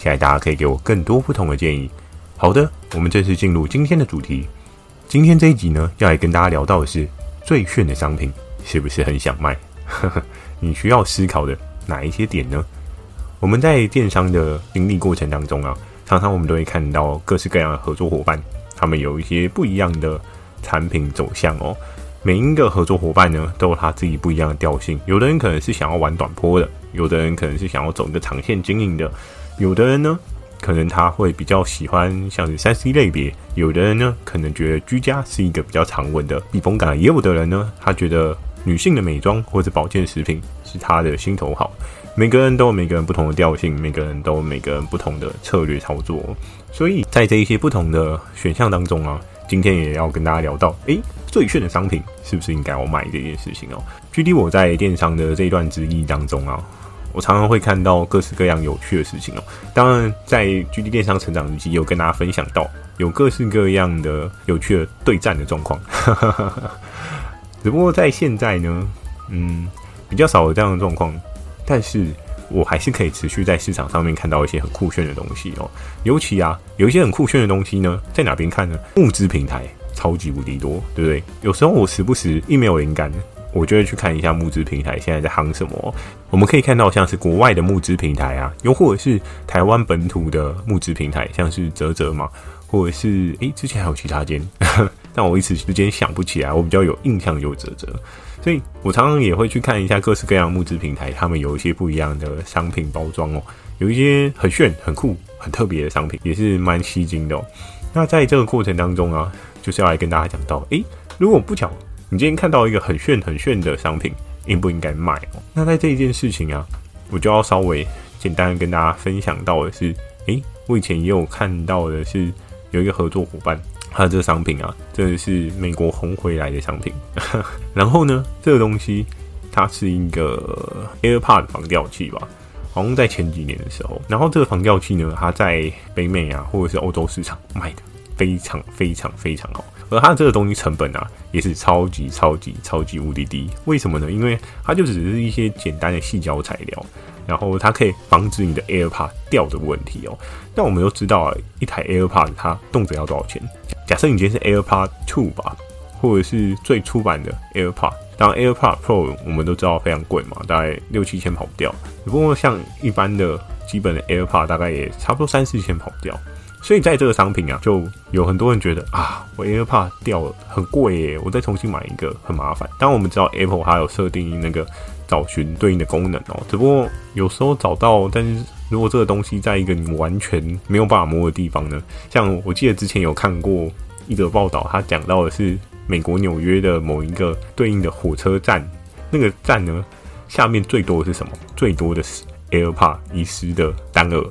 期待大家可以给我更多不同的建议。好的，我们正式进入今天的主题。今天这一集呢，要来跟大家聊到的是最炫的商品，是不是很想卖？你需要思考的哪一些点呢？我们在电商的经历过程当中啊，常常我们都会看到各式各样的合作伙伴，他们有一些不一样的产品走向哦。每一个合作伙伴呢，都有他自己不一样的调性。有的人可能是想要玩短波的，有的人可能是想要走一个长线经营的，有的人呢，可能他会比较喜欢像是三 C 类别，有的人呢，可能觉得居家是一个比较常稳的避风港，也有的人呢，他觉得女性的美妆或者保健食品是他的心头好。每个人都有每个人不同的调性，每个人都有每个人不同的策略操作。所以在这一些不同的选项当中啊，今天也要跟大家聊到，诶，最炫的商品是不是应该要买这件事情哦？距离我在电商的这一段之役当中啊。我常常会看到各式各样有趣的事情哦。当然，在 GD 电商成长日记有跟大家分享到，有各式各样的有趣的对战的状况。只不过在现在呢，嗯，比较少有这样的状况。但是我还是可以持续在市场上面看到一些很酷炫的东西哦。尤其啊，有一些很酷炫的东西呢，在哪边看呢？募资平台超级无敌多，对不对？有时候我时不时一没有灵感。我就会去看一下募资平台现在在夯什么。我们可以看到像是国外的募资平台啊，又或者是台湾本土的募资平台，像是泽泽嘛，或者是诶，之前还有其他间，但我一时之间想不起来。我比较有印象就啧啧，所以我常常也会去看一下各式各样的募资平台，他们有一些不一样的商品包装哦，有一些很炫、很酷、很特别的商品，也是蛮吸睛的哦。那在这个过程当中啊，就是要来跟大家讲到，诶，如果不巧。你今天看到一个很炫很炫的商品，应不应该卖哦？那在这一件事情啊，我就要稍微简单跟大家分享到的是，诶，我以前也有看到的是有一个合作伙伴，他的这个商品啊，真的是美国红回来的商品。然后呢，这个东西它是一个 AirPod 防掉器吧，好像在前几年的时候，然后这个防掉器呢，它在北美啊或者是欧洲市场卖的非常非常非常好。而它这个东西成本啊，也是超级超级超级无敌低。为什么呢？因为它就只是一些简单的细胶材料，然后它可以防止你的 AirPod 掉的问题哦。那我们都知道啊，一台 AirPod 它动辄要多少钱？假设你今天是 AirPod Two 吧，或者是最初版的 AirPod，当然 AirPod Pro 我们都知道非常贵嘛，大概六七千跑不掉。不过像一般的基本的 AirPod，大概也差不多三四千跑不掉。所以在这个商品啊，就有很多人觉得啊，我 AirPod 掉了很贵耶，我再重新买一个很麻烦。当然我们知道 Apple 它有设定那个找寻对应的功能哦，只不过有时候找到，但是如果这个东西在一个你完全没有办法摸的地方呢，像我记得之前有看过一则报道，它讲到的是美国纽约的某一个对应的火车站，那个站呢，下面最多的是什么？最多的是。AirPod 遗失的单额，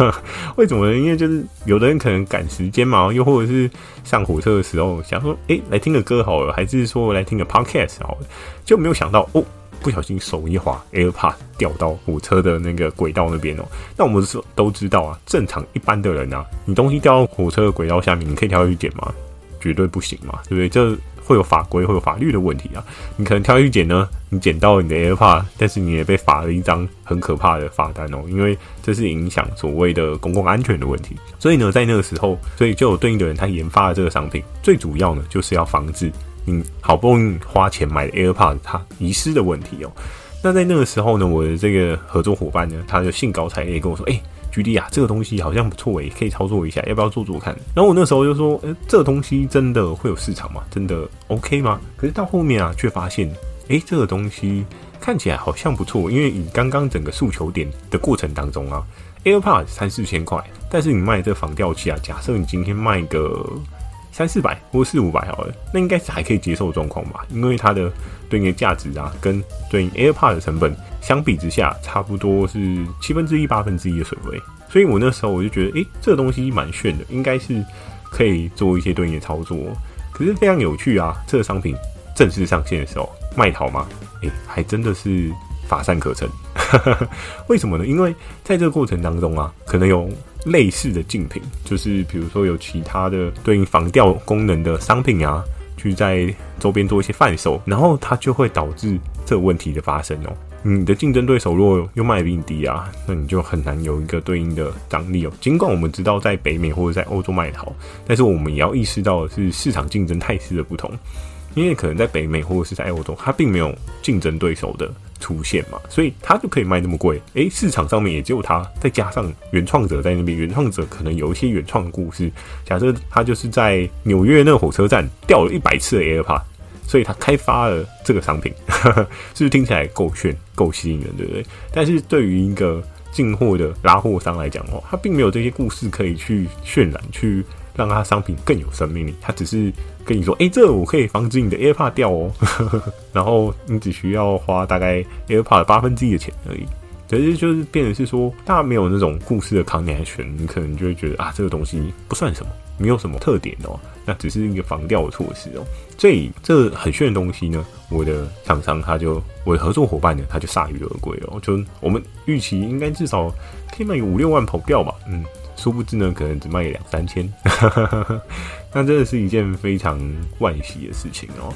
为什么呢？因为就是有的人可能赶时间嘛，又或者是上火车的时候想说，哎、欸，来听个歌好了，还是说来听个 Podcast 好了，就没有想到哦，不小心手一滑，AirPod 掉到火车的那个轨道那边哦。那我们说都知道啊，正常一般的人啊，你东西掉到火车的轨道下面，你可以跳下去捡吗？绝对不行嘛，对不对？这会有法规，会有法律的问题啊！你可能跳去捡呢，你捡到你的 AirPod，但是你也被罚了一张很可怕的罚单哦，因为这是影响所谓的公共安全的问题。所以呢，在那个时候，所以就有对应的人他研发了这个商品，最主要呢就是要防止你好不容易花钱买的 AirPod 它遗失的问题哦。那在那个时候呢，我的这个合作伙伴呢，他就兴高采烈跟我说：“哎。”举例啊，这个东西好像不错诶，可以操作一下，要不要做做看？然后我那时候就说，诶，这东西真的会有市场吗？真的 OK 吗？可是到后面啊，却发现，诶，这个东西看起来好像不错，因为以刚刚整个诉求点的过程当中啊，AirPods 三四千块，但是你卖这防掉器啊，假设你今天卖个三四百或四五百好了，那应该是还可以接受状况吧？因为它的对应的价值啊，跟对应 AirPods 的成本。相比之下，差不多是七分之一、八分之一的水位，所以我那时候我就觉得，诶、欸，这个东西蛮炫的，应该是可以做一些对应的操作。可是非常有趣啊，这个商品正式上线的时候卖淘吗？诶、欸，还真的是乏善可陈。为什么呢？因为在这个过程当中啊，可能有类似的竞品，就是比如说有其他的对应防掉功能的商品啊，去在周边做一些贩售，然后它就会导致这个问题的发生哦。你的竞争对手如果又卖比你低啊，那你就很难有一个对应的张力哦。尽管我们知道在北美或者在欧洲卖的好，但是我们也要意识到的是市场竞争态势的不同。因为可能在北美或者是在欧洲，它并没有竞争对手的出现嘛，所以它就可以卖那么贵。诶，市场上面也只有它，再加上原创者在那边，原创者可能有一些原创的故事。假设他就是在纽约那个火车站掉了一百次的 AirPod。所以他开发了这个商品，是不是听起来够炫、够吸引人，对不对？但是对于一个进货的拉货商来讲哦，他并没有这些故事可以去渲染，去让他商品更有生命力。他只是跟你说：“诶，这我可以防止你的 AirPod 掉哦。呵呵”然后你只需要花大概 AirPod 八分之一的钱而已。可是就是变成是说，大家没有那种故事的抗压权，你可能就会觉得啊，这个东西不算什么。没有什么特点哦，那只是一个防掉的措施哦。所以这很炫的东西呢，我的厂商他就我的合作伙伴呢，他就铩羽而归哦。就我们预期应该至少可以卖五六万跑掉吧，嗯，殊不知呢，可能只卖两三千。那真的是一件非常惋惜的事情哦。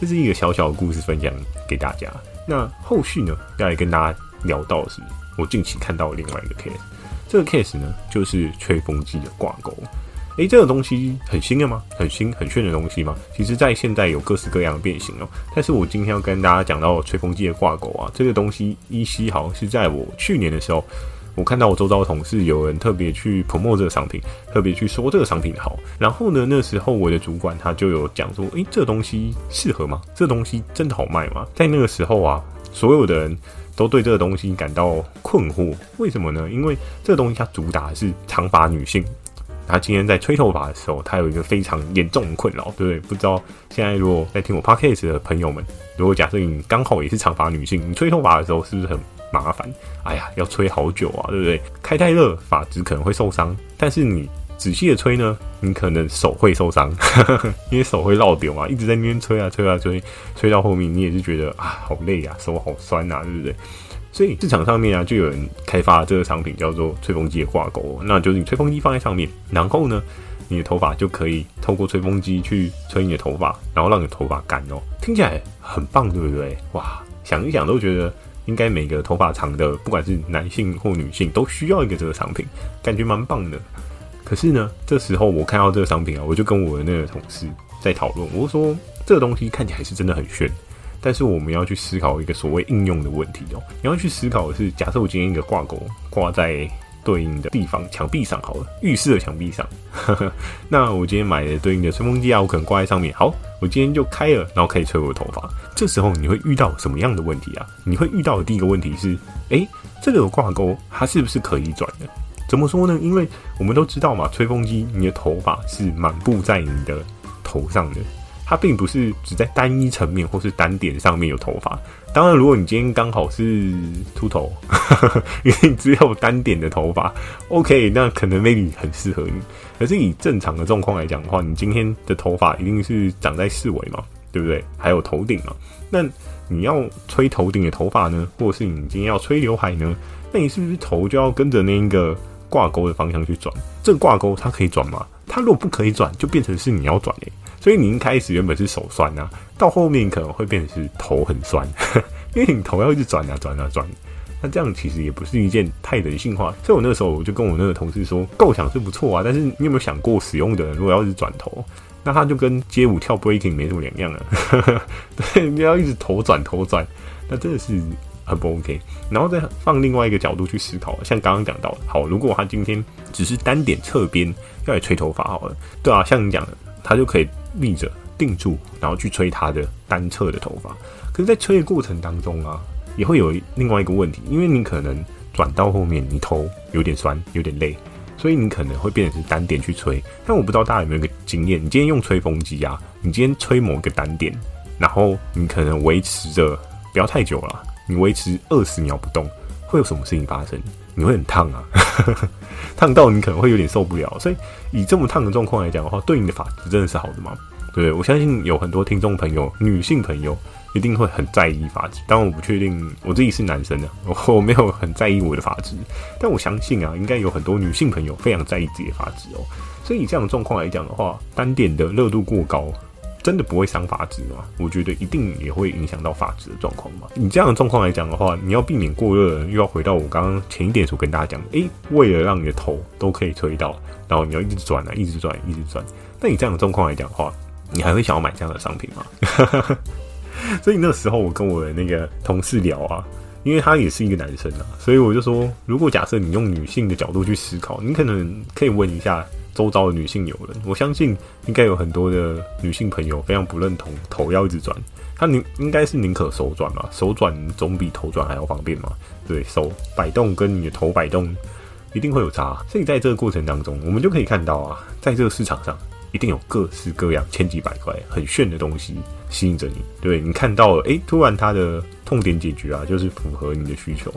这是一个小小的故事分享给大家。那后续呢，要来跟大家聊到的是我近期看到的另外一个 case。这个 case 呢，就是吹风机的挂钩。诶，这个东西很新的吗？很新很炫的东西吗？其实，在现在有各式各样的变形哦。但是我今天要跟大家讲到吹风机的挂钩啊，这个东西依稀好像是在我去年的时候，我看到我周遭的同事有人特别去 promote 这个商品，特别去说这个商品好。然后呢，那时候我的主管他就有讲说，诶，这东西适合吗？这东西真的好卖吗？在那个时候啊，所有的人都对这个东西感到困惑。为什么呢？因为这个东西它主打是长发女性。他今天在吹头发的时候，他有一个非常严重的困扰，对不对？不知道现在如果在听我 podcast 的朋友们，如果假设你刚好也是长发女性，你吹头发的时候是不是很麻烦？哎呀，要吹好久啊，对不对？开太热，发质可能会受伤。但是你仔细的吹呢，你可能手会受伤，因为手会落掉嘛，一直在那边吹啊吹啊吹，吹到后面你也是觉得啊好累啊，手好酸啊，对不对？所以市场上面啊，就有人开发这个商品，叫做吹风机的挂钩。那就是你吹风机放在上面，然后呢，你的头发就可以透过吹风机去吹你的头发，然后让你的头发干哦。听起来很棒，对不对？哇，想一想都觉得应该每个头发长的，不管是男性或女性，都需要一个这个商品，感觉蛮棒的。可是呢，这时候我看到这个商品啊，我就跟我的那个同事在讨论，我说这个东西看起来是真的很炫。但是我们要去思考一个所谓应用的问题哦。你要去思考的是，假设我今天一个挂钩挂在对应的地方墙壁上好了，浴室的墙壁上。那我今天买的对应的吹风机啊，我可能挂在上面。好，我今天就开了，然后可以吹我的头发。这时候你会遇到什么样的问题啊？你会遇到的第一个问题是，诶，这个挂钩它是不是可以转的？怎么说呢？因为我们都知道嘛，吹风机你的头发是满布在你的头上的。它并不是只在单一层面或是单点上面有头发。当然，如果你今天刚好是秃头，因为你只有单点的头发，OK，那可能 maybe 很适合你。可是以正常的状况来讲的话，你今天的头发一定是长在四围嘛，对不对？还有头顶嘛。那你要吹头顶的头发呢，或是你今天要吹刘海呢？那你是不是头就要跟着那一个挂钩的方向去转？这个挂钩它可以转吗？它如果不可以转，就变成是你要转诶。所以你一开始原本是手酸啊，到后面可能会变成是头很酸，因为你头要一直转啊转啊转，那这样其实也不是一件太人性化。所以我那时候我就跟我那个同事说，构想是不错啊，但是你有没有想过使用的人如果要一直转头，那他就跟街舞跳 breaking 没什么两样啊。对，你要一直头转头转，那真的是很不 OK。然后再放另外一个角度去思考，像刚刚讲到，好，如果他今天只是单点侧边要来吹头发好了，对啊，像你讲的，他就可以。立着定住，然后去吹他的单侧的头发。可是，在吹的过程当中啊，也会有另外一个问题，因为你可能转到后面，你头有点酸，有点累，所以你可能会变成单点去吹。但我不知道大家有没有个经验，你今天用吹风机啊，你今天吹某个单点，然后你可能维持着不要太久了，你维持二十秒不动，会有什么事情发生？你会很烫啊。烫到你可能会有点受不了。所以以这么烫的状况来讲的话，对你的发质真的是好的吗？对，我相信有很多听众朋友，女性朋友一定会很在意发质。当然我不确定我自己是男生啊，我没有很在意我的发质，但我相信啊，应该有很多女性朋友非常在意自己的发质哦。所以以这样的状况来讲的话，单点的热度过高。真的不会伤发质吗？我觉得一定也会影响到发质的状况嘛。你这样的状况来讲的话，你要避免过热，又要回到我刚刚前一点所跟大家讲的，诶，为了让你的头都可以吹到，然后你要一直转啊，一直转，一直转。那你这样的状况来讲的话，你还会想要买这样的商品吗？所以那时候我跟我的那个同事聊啊，因为他也是一个男生啊，所以我就说，如果假设你用女性的角度去思考，你可能可以问一下。周遭的女性友人，我相信应该有很多的女性朋友非常不认同头要一直转，她宁应该是宁可手转嘛，手转总比头转还要方便嘛。对，手摆动跟你的头摆动一定会有差，所以在这个过程当中，我们就可以看到啊，在这个市场上一定有各式各样千奇百怪很炫的东西吸引着你。对，你看到了，诶，突然它的痛点解决啊，就是符合你的需求。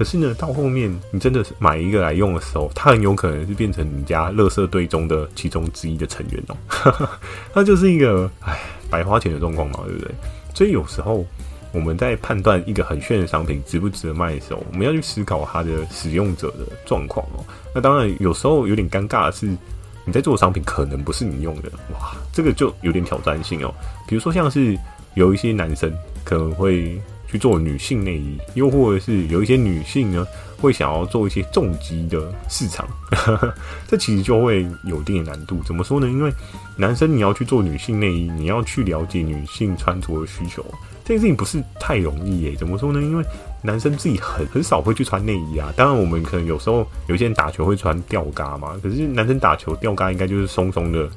可是呢，到后面你真的是买一个来用的时候，它很有可能是变成你家垃圾堆中的其中之一的成员哦。它就是一个唉白花钱的状况嘛，对不对？所以有时候我们在判断一个很炫的商品值不值得卖的时候，我们要去思考它的使用者的状况哦。那当然有时候有点尴尬的是，你在做的商品可能不是你用的，哇，这个就有点挑战性哦。比如说像是有一些男生可能会。去做女性内衣，又或者是有一些女性呢，会想要做一些重疾的市场，这其实就会有一定的难度。怎么说呢？因为男生你要去做女性内衣，你要去了解女性穿着的需求，这件事情不是太容易耶。怎么说呢？因为男生自己很很少会去穿内衣啊。当然，我们可能有时候有些人打球会穿吊嘎嘛，可是男生打球吊嘎应该就是松松的，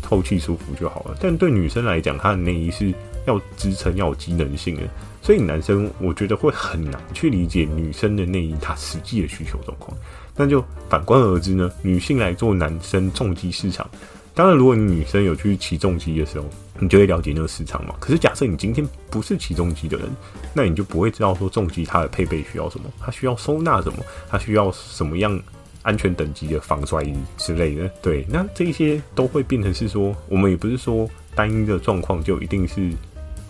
透气舒服就好了。但对女生来讲，她的内衣是要支撑、要有机能性的。所以男生我觉得会很难去理解女生的内衣它实际的需求状况。那就反观而知呢，女性来做男生重机市场。当然，如果你女生有去骑重机的时候，你就会了解那个市场嘛。可是假设你今天不是骑重机的人，那你就不会知道说重机它的配备需要什么，它需要收纳什么，它需要什么样安全等级的防摔衣之类的。对，那这些都会变成是说，我们也不是说单一的状况就一定是。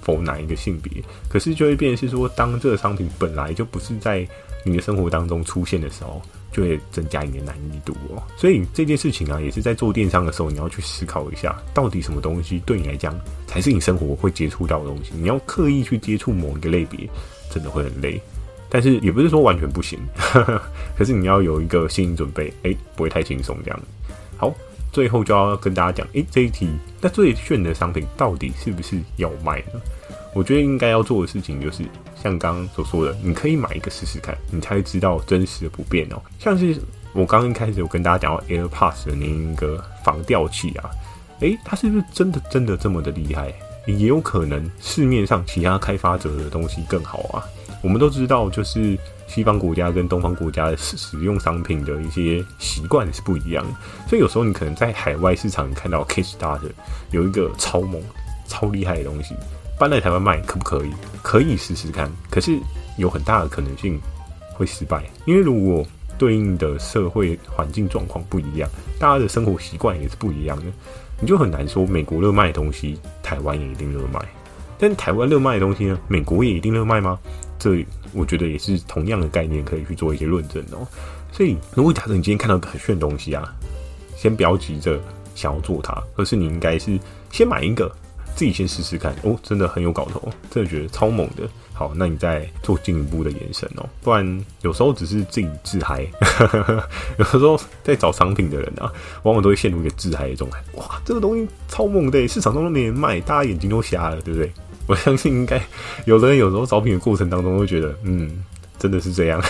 否哪一个性别，可是就会变是说，当这个商品本来就不是在你的生活当中出现的时候，就会增加你的难易度哦。所以这件事情啊，也是在做电商的时候，你要去思考一下，到底什么东西对你来讲才是你生活会接触到的东西。你要刻意去接触某一个类别，真的会很累。但是也不是说完全不行，可是你要有一个心理准备，哎，不会太轻松这样。最后就要跟大家讲，诶、欸，这一题，那最炫的商品到底是不是要卖呢？我觉得应该要做的事情就是，像刚刚所说的，你可以买一个试试看，你才知道真实的不变哦。像是我刚刚一开始有跟大家讲到 AirPods 的那一个防掉器啊，诶、它是不是真的真的这么的厉害？也有可能市面上其他开发者的东西更好啊。我们都知道，就是。西方国家跟东方国家的使用商品的一些习惯是不一样的，所以有时候你可能在海外市场看到 Kiss Start 有一个超猛、超厉害的东西搬来台湾卖，可不可以？可以试试看，可是有很大的可能性会失败，因为如果对应的社会环境状况不一样，大家的生活习惯也是不一样的，你就很难说美国热卖的东西，台湾也一定热卖。但台湾热卖的东西呢，美国也一定热卖吗？这我觉得也是同样的概念，可以去做一些论证哦。所以，如果假设你今天看到很炫的东西啊，先不要急着想要做它，而是你应该是先买一个，自己先试试看哦，真的很有搞头，真的觉得超猛的。好，那你再做进一步的延伸哦。不然有时候只是自己自嗨，有时候在找商品的人啊，往往都会陷入一个自嗨的状态。哇，这个东西超猛的，市场中都没人卖，大家眼睛都瞎了，对不对？我相信应该有的人有时候招聘的过程当中会觉得，嗯，真的是这样。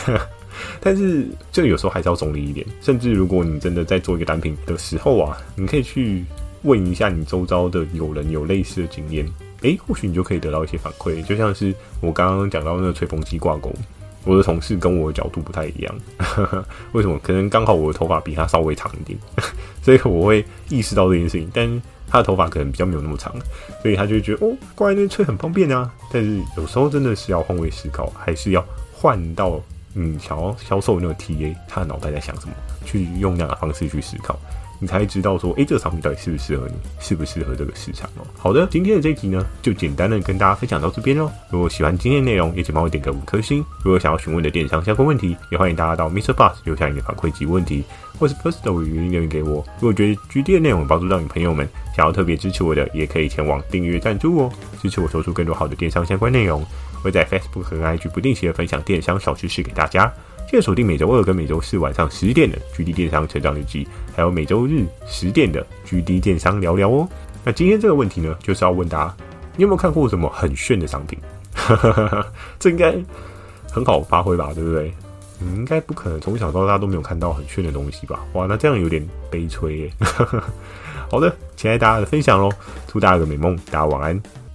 但是就有时候还是要中立一点。甚至如果你真的在做一个单品的时候啊，你可以去问一下你周遭的友人有类似的经验，诶，或许你就可以得到一些反馈。就像是我刚刚讲到那个吹风机挂钩，我的同事跟我的角度不太一样。为什么？可能刚好我的头发比他稍微长一点，所以我会意识到这件事情。但他的头发可能比较没有那么长，所以他就会觉得哦，挂在那边吹很方便啊。但是有时候真的是要换位思考，还是要换到你想要销售那个 TA，他的脑袋在想什么，去用那样的方式去思考。你才知道说，诶、欸，这个商品到底适不适合你，适不适合这个市场哦。好的，今天的这一集呢，就简单的跟大家分享到这边喽。如果喜欢今天的内容，也请帮我点个五颗星。如果想要询问的电商相关问题，也欢迎大家到 MixerBox 留下你的反馈及问题，或是 Firstory 语音留言给我。如果觉得 GD 的内容有帮助到你朋友们，想要特别支持我的，也可以前往订阅赞助哦，支持我说出更多好的电商相关内容。会在 Facebook 和 IG 不定期的分享电商小知识给大家。记得锁定每周二跟每周四晚上十点的 GD 电商成长日记，还有每周日十点的 GD 电商聊聊哦。那今天这个问题呢，就是要问大家，你有没有看过什么很炫的商品？这应该很好发挥吧，对不对？你应该不可能从小到大都没有看到很炫的东西吧？哇，那这样有点悲催耶。好的，期待大家的分享喽，祝大家有个美梦，大家晚安。